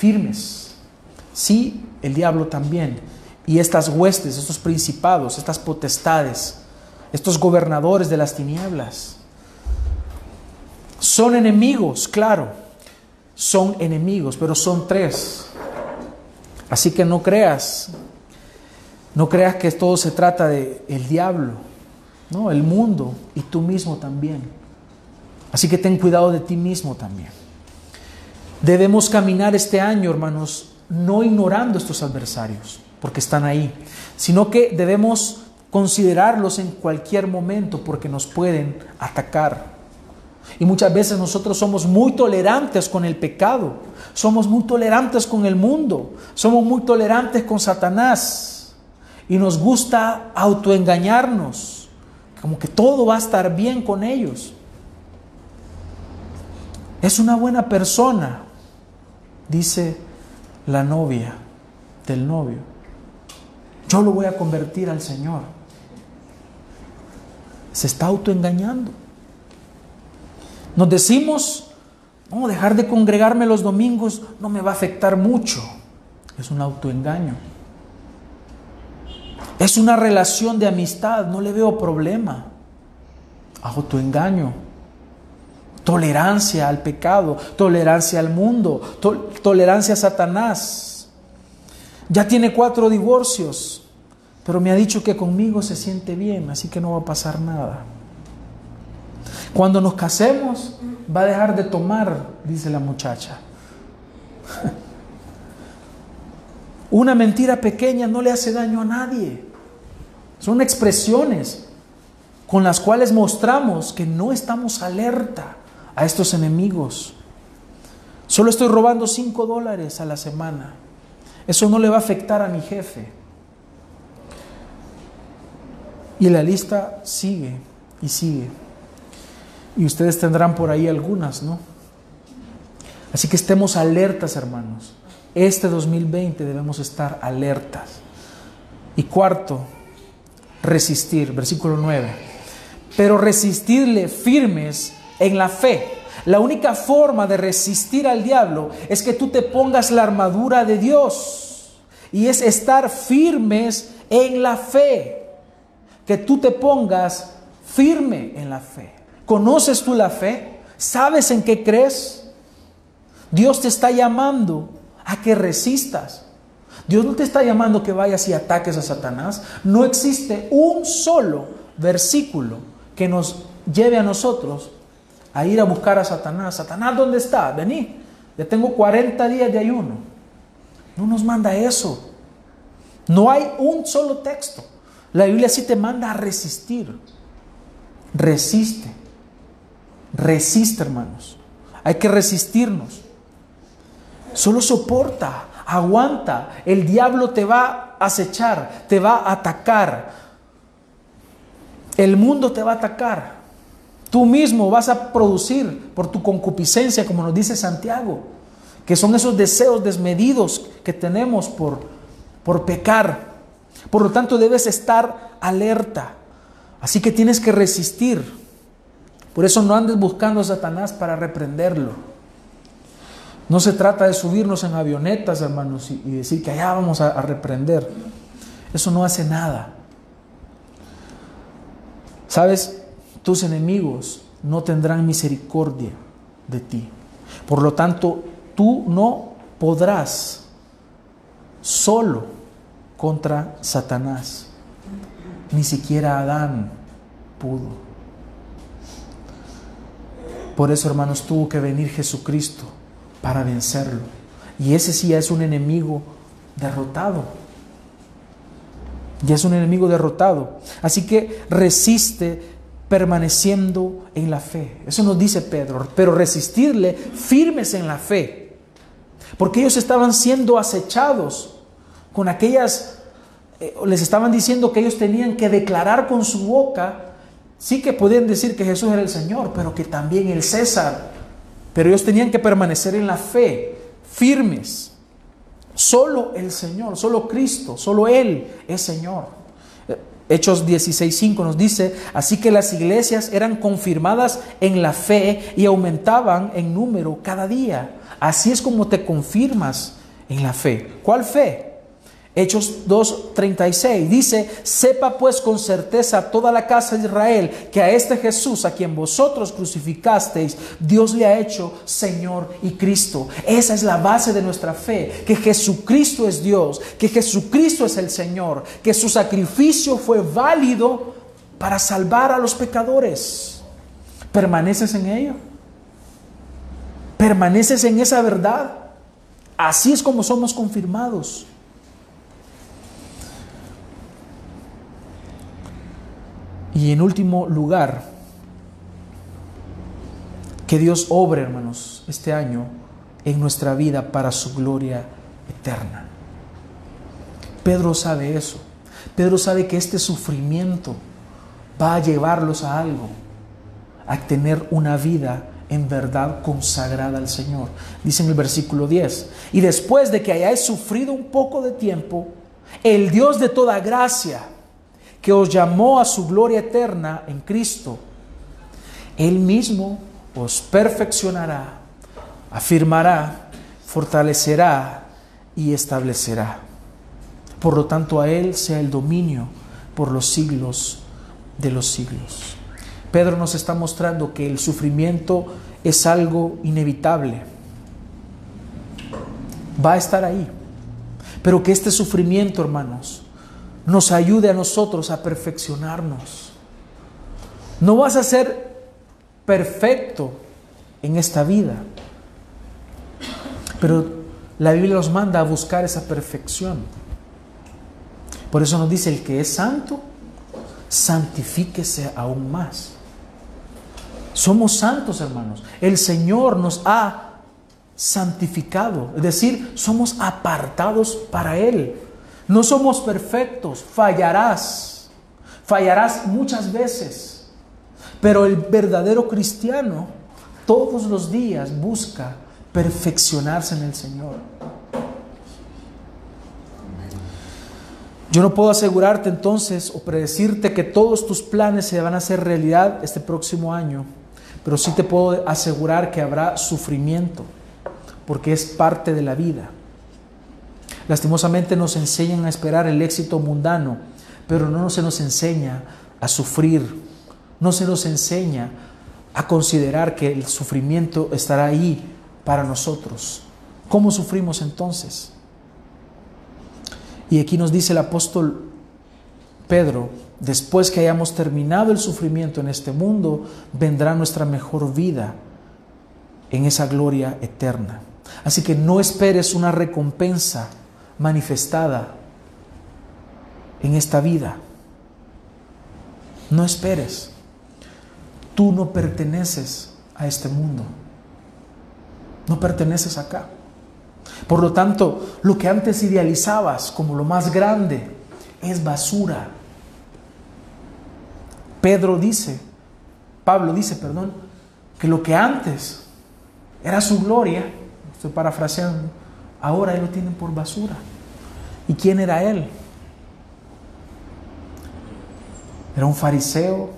firmes. Sí, el diablo también. Y estas huestes, estos principados, estas potestades, estos gobernadores de las tinieblas. Son enemigos, claro. Son enemigos, pero son tres. Así que no creas, no creas que todo se trata de el diablo, no, el mundo y tú mismo también. Así que ten cuidado de ti mismo también. Debemos caminar este año, hermanos, no ignorando estos adversarios, porque están ahí, sino que debemos considerarlos en cualquier momento porque nos pueden atacar. Y muchas veces nosotros somos muy tolerantes con el pecado, somos muy tolerantes con el mundo, somos muy tolerantes con Satanás y nos gusta autoengañarnos, como que todo va a estar bien con ellos. Es una buena persona, dice la novia del novio. Yo lo voy a convertir al Señor. Se está autoengañando. Nos decimos, no, dejar de congregarme los domingos no me va a afectar mucho. Es un autoengaño. Es una relación de amistad, no le veo problema. Autoengaño tolerancia al pecado, tolerancia al mundo, tolerancia a Satanás. Ya tiene cuatro divorcios, pero me ha dicho que conmigo se siente bien, así que no va a pasar nada. Cuando nos casemos, va a dejar de tomar, dice la muchacha. Una mentira pequeña no le hace daño a nadie. Son expresiones con las cuales mostramos que no estamos alerta a estos enemigos. Solo estoy robando 5 dólares a la semana. Eso no le va a afectar a mi jefe. Y la lista sigue y sigue. Y ustedes tendrán por ahí algunas, ¿no? Así que estemos alertas, hermanos. Este 2020 debemos estar alertas. Y cuarto, resistir, versículo 9. Pero resistirle firmes en la fe. La única forma de resistir al diablo es que tú te pongas la armadura de Dios y es estar firmes en la fe. Que tú te pongas firme en la fe. ¿Conoces tú la fe? ¿Sabes en qué crees? Dios te está llamando a que resistas. Dios no te está llamando que vayas y ataques a Satanás. No existe un solo versículo que nos lleve a nosotros a ir a buscar a Satanás. Satanás, ¿dónde está? Vení, ya tengo 40 días de ayuno. No nos manda eso. No hay un solo texto. La Biblia sí te manda a resistir. Resiste. Resiste, hermanos. Hay que resistirnos. Solo soporta, aguanta. El diablo te va a acechar, te va a atacar. El mundo te va a atacar. Tú mismo vas a producir por tu concupiscencia, como nos dice Santiago, que son esos deseos desmedidos que tenemos por, por pecar. Por lo tanto, debes estar alerta. Así que tienes que resistir. Por eso no andes buscando a Satanás para reprenderlo. No se trata de subirnos en avionetas, hermanos, y, decir que allá vamos a reprender. Eso no hace nada. ¿Sabes? Tus enemigos no tendrán misericordia de ti. Por lo tanto, tú no podrás solo contra Satanás. Ni siquiera Adán pudo. Por eso, hermanos, tuvo que venir Jesucristo para vencerlo. Y ese sí es un enemigo derrotado. Ya es un enemigo derrotado. Así que resiste permaneciendo en la fe. Eso nos dice Pedro, pero resistirle firmes en la fe. porque ellos estaban siendo acechados con aquellas, eh, les estaban diciendo que ellos tenían que declarar con su boca, sí que podían decir que Jesús era el Señor, pero que también el César, pero ellos tenían que permanecer en la fe, firmes. Solo el Señor, solo Cristo, solo Él es Señor. Hechos 16.5 nos dice, así que las iglesias eran confirmadas en la fe y aumentaban en número cada día. Así es como te confirmas en la fe. ¿Cuál fe? Hechos 2.36 dice, sepa pues con certeza toda la casa de Israel que a este Jesús, a quien vosotros crucificasteis, Dios le ha hecho Señor y Cristo. Esa es la base de nuestra fe, que Jesucristo es Dios, que Jesucristo es el Señor, que su sacrificio fue válido para salvar a los pecadores. ¿Permaneces en ello? ¿Permaneces en esa verdad? Así es como somos confirmados. Y en último lugar, que Dios obre, hermanos, este año en nuestra vida para su gloria eterna. Pedro sabe eso. Pedro sabe que este sufrimiento va a llevarlos a algo, a tener una vida en verdad consagrada al Señor. Dice en el versículo 10, y después de que hayáis sufrido un poco de tiempo, el Dios de toda gracia, que os llamó a su gloria eterna en Cristo, Él mismo os perfeccionará, afirmará, fortalecerá y establecerá. Por lo tanto, a Él sea el dominio por los siglos de los siglos. Pedro nos está mostrando que el sufrimiento es algo inevitable. Va a estar ahí. Pero que este sufrimiento, hermanos, nos ayude a nosotros a perfeccionarnos. No vas a ser perfecto en esta vida, pero la Biblia nos manda a buscar esa perfección. Por eso nos dice, el que es santo, santifíquese aún más. Somos santos, hermanos. El Señor nos ha santificado, es decir, somos apartados para Él. No somos perfectos, fallarás, fallarás muchas veces, pero el verdadero cristiano todos los días busca perfeccionarse en el Señor. Yo no puedo asegurarte entonces o predecirte que todos tus planes se van a hacer realidad este próximo año, pero sí te puedo asegurar que habrá sufrimiento, porque es parte de la vida. Lastimosamente nos enseñan a esperar el éxito mundano, pero no se nos enseña a sufrir, no se nos enseña a considerar que el sufrimiento estará ahí para nosotros. ¿Cómo sufrimos entonces? Y aquí nos dice el apóstol Pedro, después que hayamos terminado el sufrimiento en este mundo, vendrá nuestra mejor vida en esa gloria eterna. Así que no esperes una recompensa manifestada en esta vida. No esperes. Tú no perteneces a este mundo. No perteneces acá. Por lo tanto, lo que antes idealizabas como lo más grande es basura. Pedro dice, Pablo dice, perdón, que lo que antes era su gloria, estoy parafraseando, ahora lo tienen por basura. ¿Y quién era él? Era un fariseo,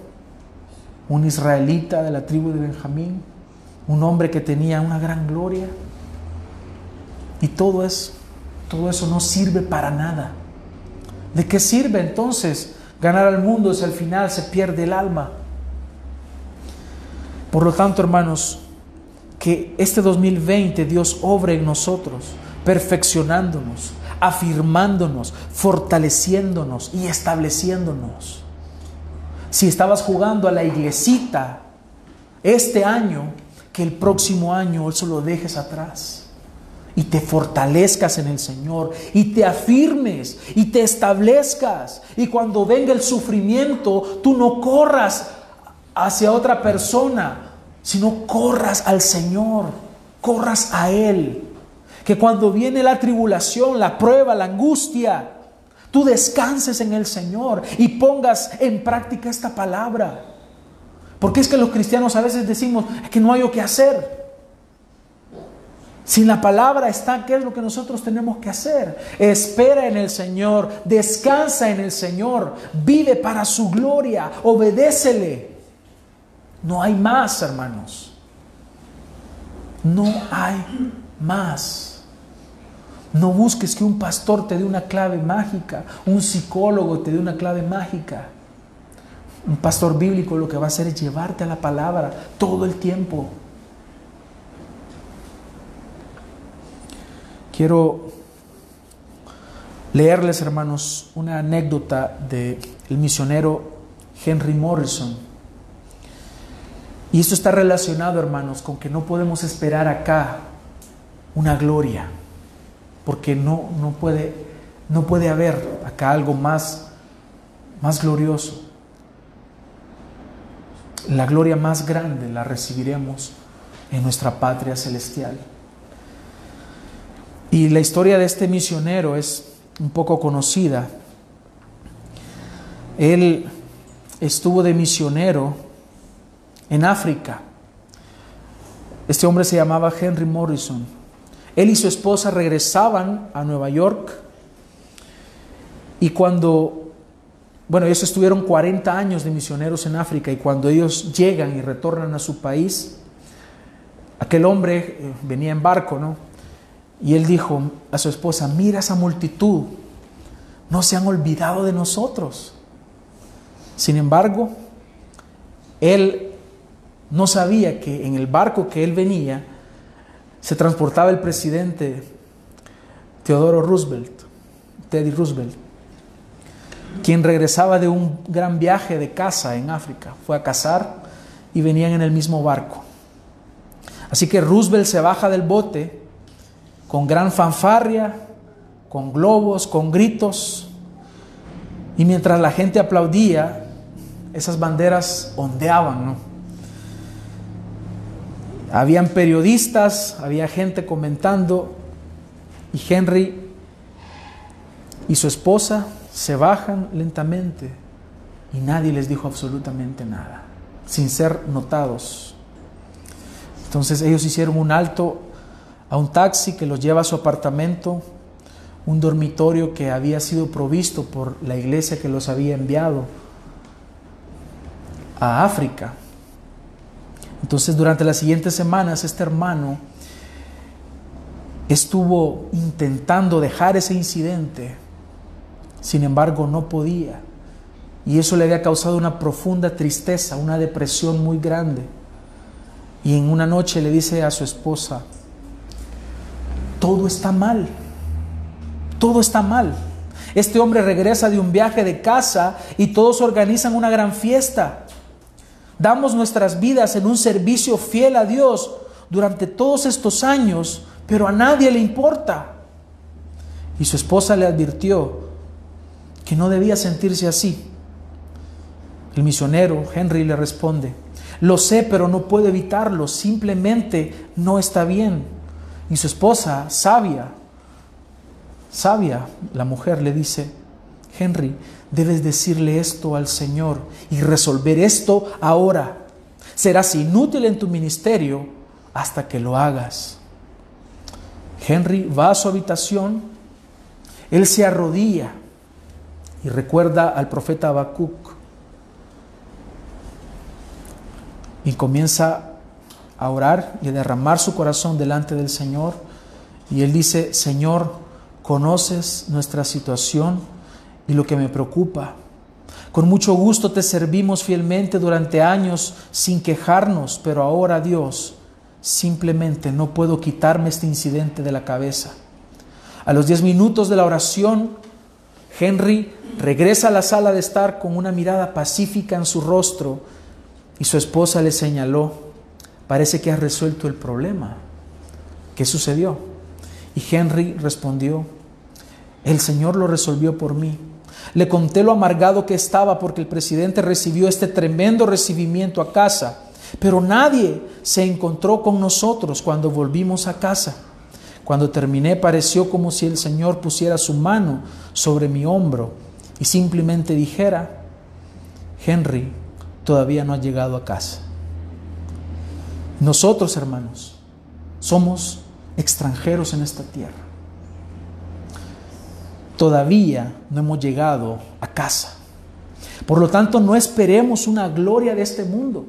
un israelita de la tribu de Benjamín, un hombre que tenía una gran gloria. Y todo eso, todo eso no sirve para nada. ¿De qué sirve entonces ganar al mundo si al final se pierde el alma? Por lo tanto, hermanos, que este 2020 Dios obre en nosotros, perfeccionándonos, afirmándonos, fortaleciéndonos y estableciéndonos. Si estabas jugando a la iglesita este año, que el próximo año eso lo dejes atrás y te fortalezcas en el Señor y te afirmes y te establezcas. Y cuando venga el sufrimiento, tú no corras hacia otra persona, sino corras al Señor, corras a Él Que cuando viene la tribulación, la prueba, la angustia, tú descanses en el Señor y pongas en práctica esta palabra. Porque es que los cristianos a veces decimos que no hay lo que hacer. Si la palabra está, ¿qué es lo que nosotros tenemos que hacer? Espera en el Señor, descansa en el Señor, vive para su gloria, obedécele. No hay más, hermanos. No hay más. No busques que un pastor te dé una clave mágica, un psicólogo te dé una clave mágica. Un pastor bíblico lo que va a hacer es llevarte a la palabra todo el tiempo. Quiero leerles, hermanos, una anécdota del misionero Henry Morrison. Y esto está relacionado, hermanos, con que no podemos esperar acá una gloria, porque no, no, puede, no puede haber acá algo más, más glorioso. La gloria más grande la recibiremos en nuestra patria celestial. Y la historia de este misionero es un poco conocida. Él estuvo de misionero en África. Este hombre se llamaba Henry Morrison. Él y su esposa regresaban a Nueva York y cuando bueno, ellos estuvieron 40 años de misioneros en África y cuando ellos llegan y retornan a su país, aquel hombre eh, venía en barco, ¿no? Y él dijo a su esposa, mira esa multitud, no se han olvidado de nosotros. Sin embargo, él no sabía que en el barco que él venía se transportaba el presidente Teodoro Roosevelt, Teddy Roosevelt quien regresaba de un gran viaje de caza en África. Fue a cazar y venían en el mismo barco. Así que Roosevelt se baja del bote con gran fanfarria, con globos, con gritos, y mientras la gente aplaudía, esas banderas ondeaban, ¿no? Habían periodistas, había gente comentando, y Henry y su esposa se bajan lentamente y nadie les dijo absolutamente nada, sin ser notados. Entonces ellos hicieron un alto a un taxi que los lleva a su apartamento, un dormitorio que había sido provisto por la iglesia que los había enviado a África. Entonces durante las siguientes semanas este hermano estuvo intentando dejar ese incidente sin embargo, no podía. Y eso le había causado una profunda tristeza, una depresión muy grande. Y en una noche le dice a su esposa, todo está mal, todo está mal. Este hombre regresa de un viaje de casa y todos organizan una gran fiesta. Damos nuestras vidas en un servicio fiel a Dios durante todos estos años, pero a nadie le importa. Y su esposa le advirtió, que no debía sentirse así. El misionero Henry le responde, lo sé, pero no puedo evitarlo, simplemente no está bien. Y su esposa, sabia, sabia, la mujer le dice, Henry, debes decirle esto al Señor y resolver esto ahora. Serás inútil en tu ministerio hasta que lo hagas. Henry va a su habitación, él se arrodilla y recuerda al profeta Habacuc y comienza a orar y a derramar su corazón delante del Señor. Y él dice, Señor, conoces nuestra situación y lo que me preocupa. Con mucho gusto te servimos fielmente durante años sin quejarnos, pero ahora Dios, simplemente no puedo quitarme este incidente de la cabeza. A los diez minutos de la oración, Henry regresa a la sala de estar con una mirada pacífica en su rostro y su esposa le señaló, parece que has resuelto el problema. ¿Qué sucedió? Y Henry respondió, el Señor lo resolvió por mí. Le conté lo amargado que estaba porque el presidente recibió este tremendo recibimiento a casa, pero nadie se encontró con nosotros cuando volvimos a casa. Cuando terminé pareció como si el Señor pusiera su mano sobre mi hombro y simplemente dijera, Henry, todavía no ha llegado a casa. Nosotros, hermanos, somos extranjeros en esta tierra. Todavía no hemos llegado a casa. Por lo tanto, no esperemos una gloria de este mundo.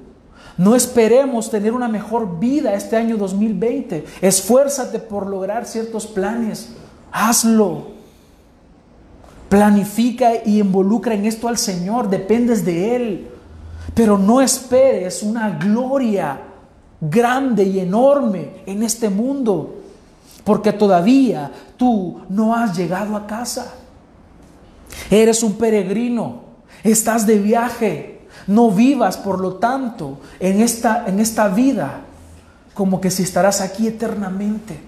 No esperemos tener una mejor vida este año 2020. Esfuérzate por lograr ciertos planes. Hazlo. Planifica y involucra en esto al Señor. Dependes de Él. Pero no esperes una gloria grande y enorme en este mundo. Porque todavía tú no has llegado a casa. Eres un peregrino. Estás de viaje. No vivas, por lo tanto, en esta, en esta vida como que si estarás aquí eternamente.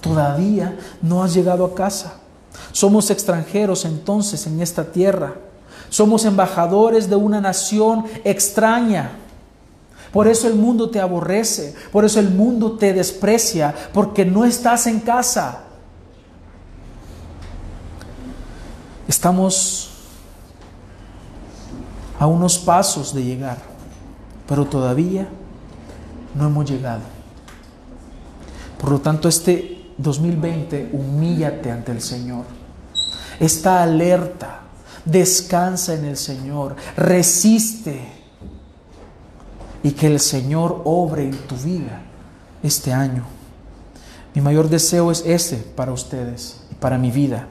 Todavía no has llegado a casa. Somos extranjeros entonces en esta tierra. Somos embajadores de una nación extraña. Por eso el mundo te aborrece, por eso el mundo te desprecia, porque no estás en casa. Estamos a unos pasos de llegar, pero todavía no hemos llegado. Por lo tanto, este 2020, humíllate ante el Señor. Está alerta, descansa en el Señor, resiste y que el Señor obre en tu vida este año. Mi mayor deseo es ese para ustedes y para mi vida,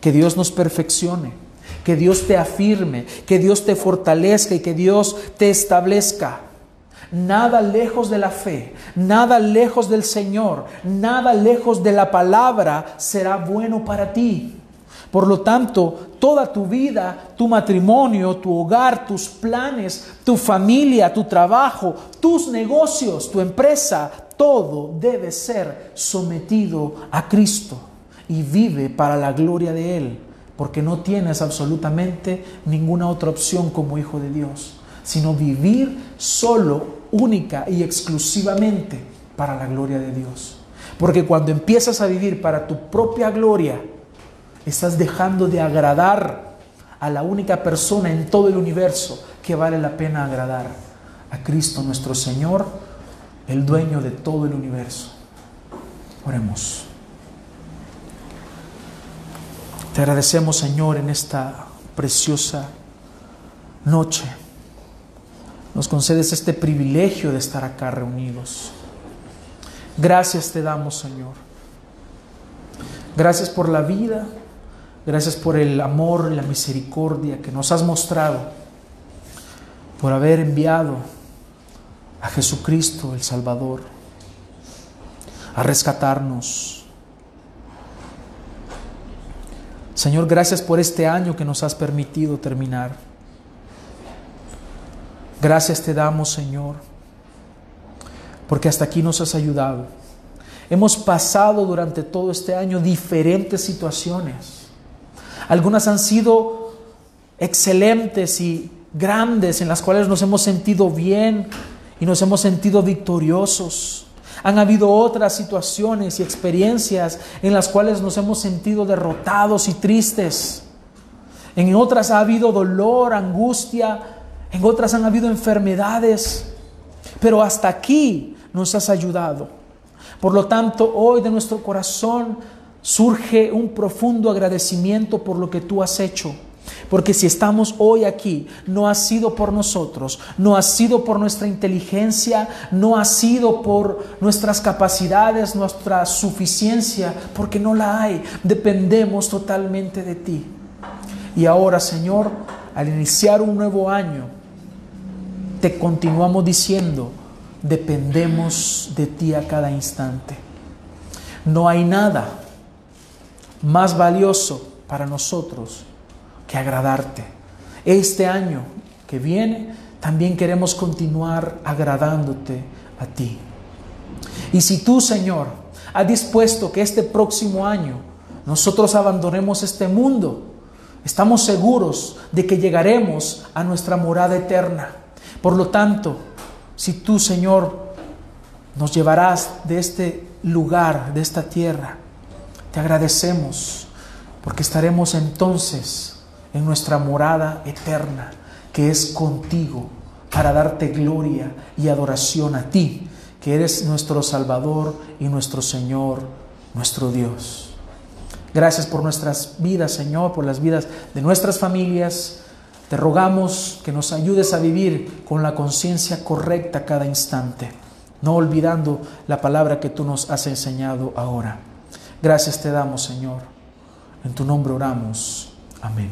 que Dios nos perfeccione que Dios te afirme, que Dios te fortalezca y que Dios te establezca. Nada lejos de la fe, nada lejos del Señor, nada lejos de la palabra será bueno para ti. Por lo tanto, toda tu vida, tu matrimonio, tu hogar, tus planes, tu familia, tu trabajo, tus negocios, tu empresa, todo debe ser sometido a Cristo y vive para la gloria de Él porque no tienes absolutamente ninguna otra opción como hijo de Dios, sino vivir solo, única y exclusivamente para la gloria de Dios. Porque cuando empiezas a vivir para tu propia gloria, estás dejando de agradar a la única persona en todo el universo que vale la pena agradar, a Cristo nuestro Señor, el dueño de todo el universo. Oremos. Te agradecemos, Señor, en esta preciosa noche. Nos concedes este privilegio de estar acá reunidos. Gracias te damos, Señor. Gracias por la vida. Gracias por el amor y la misericordia que nos has mostrado. Por haber enviado a Jesucristo, el Salvador, a rescatarnos Señor, gracias por este año que nos has permitido terminar. Gracias te damos, Señor, porque hasta aquí nos has ayudado. Hemos pasado durante todo este año diferentes situaciones. Algunas han sido excelentes y grandes en las cuales nos hemos sentido bien y nos hemos sentido victoriosos. Han habido otras situaciones y experiencias en las cuales nos hemos sentido derrotados y tristes. En otras ha habido dolor, angustia, en otras han habido enfermedades. Pero hasta aquí nos has ayudado. Por lo tanto, hoy de nuestro corazón surge un profundo agradecimiento por lo que tú has hecho porque si estamos hoy aquí, no ha sido por nosotros, no ha sido por nuestra inteligencia, no ha sido por nuestras capacidades, nuestra suficiencia, porque no la hay. Dependemos totalmente de ti. Y ahora, Señor, al iniciar un nuevo año, te continuamos diciendo, dependemos de ti a cada instante. No hay nada más valioso para nosotros que agradarte. Este año que viene también queremos continuar agradándote a ti. Y si tú, Señor, has dispuesto que este próximo año nosotros abandonemos este mundo, estamos seguros de que llegaremos a nuestra morada eterna. Por lo tanto, si tú, Señor, nos llevarás de este lugar, de esta tierra. Te agradecemos porque estaremos entonces en nuestra morada eterna, que es contigo, para darte gloria y adoración a ti, que eres nuestro Salvador y nuestro Señor, nuestro Dios. Gracias por nuestras vidas, Señor, por las vidas de nuestras familias. Te rogamos que nos ayudes a vivir con la conciencia correcta cada instante no olvidando la palabra que tú nos has enseñado ahora. Gracias te damos, Señor. En tu nombre oramos. Amén.